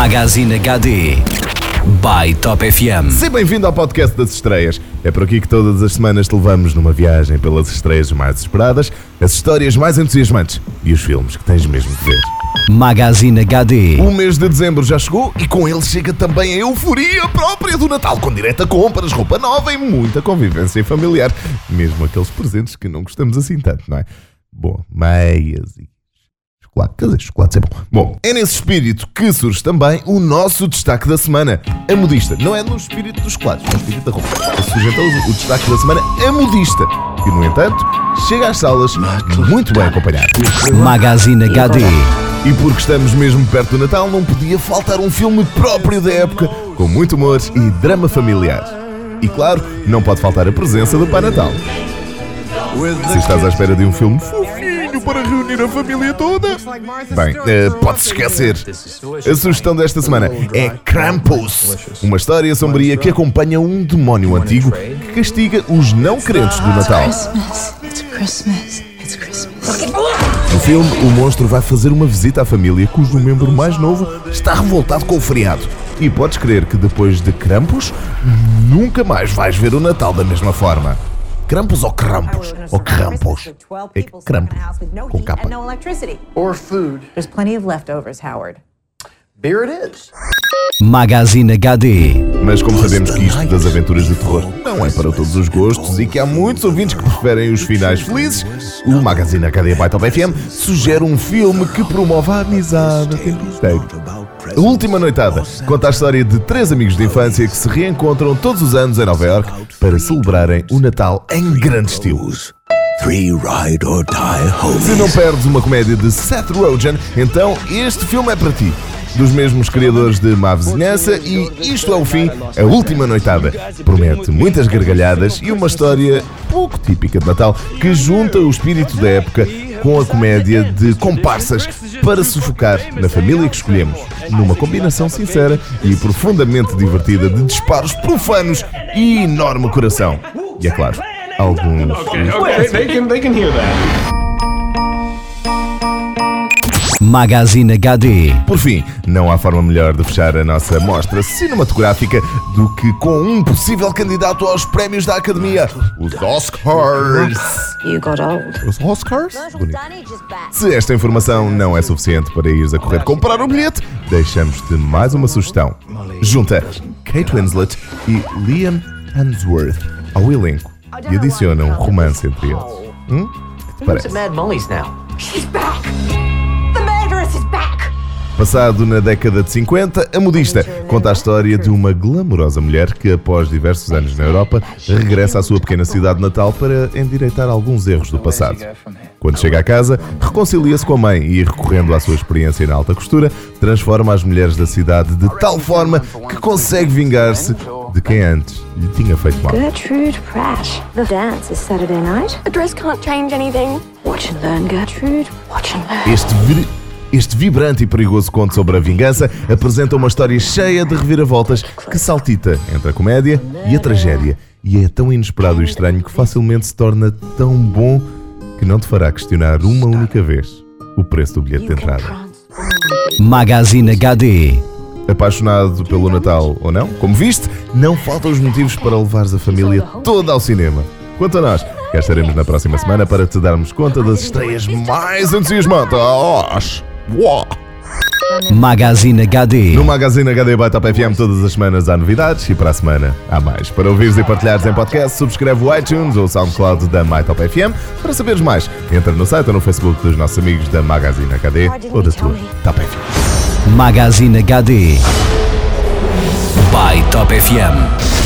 Magazine HD by Top FM. Seja bem-vindo ao podcast das estreias. É por aqui que todas as semanas te levamos numa viagem pelas estreias mais esperadas, as histórias mais entusiasmantes e os filmes que tens mesmo de ver. Magazine HD. O mês de dezembro já chegou e com ele chega também a euforia própria do Natal, com direta compras, roupa nova e muita convivência familiar. Mesmo aqueles presentes que não gostamos assim tanto, não é? Bom, meias e chocolate. Quer dizer, chocolate é bom. Bom, é nesse espírito que surge também o nosso destaque da semana. A modista. Não é no espírito dos chocolates, é no espírito da roupa. Surge então o destaque da semana, a modista. Que, no entanto, chega às salas muito bem acompanhado. Magazine HD. E porque estamos mesmo perto do Natal, não podia faltar um filme próprio da época, com muito humor e drama familiar. E claro, não pode faltar a presença do Pai Natal. Se estás à espera de um filme fofinho para reunir a família toda, bem, eh, pode-se esquecer. A sugestão desta semana é Krampus, uma história sombria que acompanha um demónio antigo que castiga os não crentes do Natal. No filme, o monstro vai fazer uma visita à família cujo membro mais novo está revoltado com o feriado. E podes crer que depois de Krampus, nunca mais vais ver o Natal da mesma forma. Krampus ou Krampus? Ou Krampus? É Krampus, com capa. or food. There's plenty of leftovers, Howard. Beer it is. Magazine HD. Mas como sabemos que isto das aventuras de terror não é para todos os gostos e que há muitos ouvintes que preferem os finais felizes, o Magazine HD by Top FM sugere um filme que promove a amizade tempo inteiro. A Última Noitada conta a história de três amigos de infância que se reencontram todos os anos em Nova York para celebrarem o Natal em grande estilo. Three ride or die Se não perdes uma comédia de Seth Rogen, então este filme é para ti. Dos mesmos criadores de Má Vizinhança e Isto é o Fim, a última noitada. Promete muitas gargalhadas e uma história pouco típica de Natal que junta o espírito da época com a comédia de comparsas para sufocar na família que escolhemos, numa combinação sincera e profundamente divertida de disparos profanos e enorme coração. E é claro, alguns. Okay, they can they can hear that. Magazine HD. Por fim, não há forma melhor de fechar a nossa mostra cinematográfica do que com um possível candidato aos prémios da Academia, os Oscars. You got old. Os Oscars? Bonito. Se esta informação não é suficiente para ires a correr comprar o bilhete, deixamos-te mais uma sugestão. Junta Kate Winslet e Liam Hemsworth ao elenco e adiciona um romance entre eles. Hum? Parece? Mad Molly's now. She's back! Passado na década de 50, a modista conta a história de uma glamourosa mulher que, após diversos anos na Europa, regressa à sua pequena cidade natal para endireitar alguns erros do passado. Quando chega à casa, reconcilia-se com a mãe e, recorrendo à sua experiência na alta costura, transforma as mulheres da cidade de tal forma que consegue vingar-se de quem antes lhe tinha feito mal. Gertrude Pratt. The dance is Saturday night. A dress can't change anything. Watch and learn, Gertrude. Watch and learn. Este, este vibrante e perigoso conto sobre a vingança apresenta uma história cheia de reviravoltas que saltita entre a comédia e a tragédia. E é tão inesperado e estranho que facilmente se torna tão bom que não te fará questionar uma única vez o preço do bilhete de entrada. Magazine HD. Apaixonado pelo Natal ou não? Como viste, não faltam os motivos para levares a família toda ao cinema. Quanto a nós, cá estaremos na próxima semana para te darmos conta das estreias mais entusiasmantes. Uau! Magazine HD. No Magazine HD by Top FM todas as semanas há novidades e para a semana há mais. Para ouvires e partilhares em podcast, subscreve o iTunes ou o SoundCloud da My Top FM. Para saberes mais, entra no site ou no Facebook dos nossos amigos da Magazine HD ou da tua Top FM. Magazine HD by Top FM.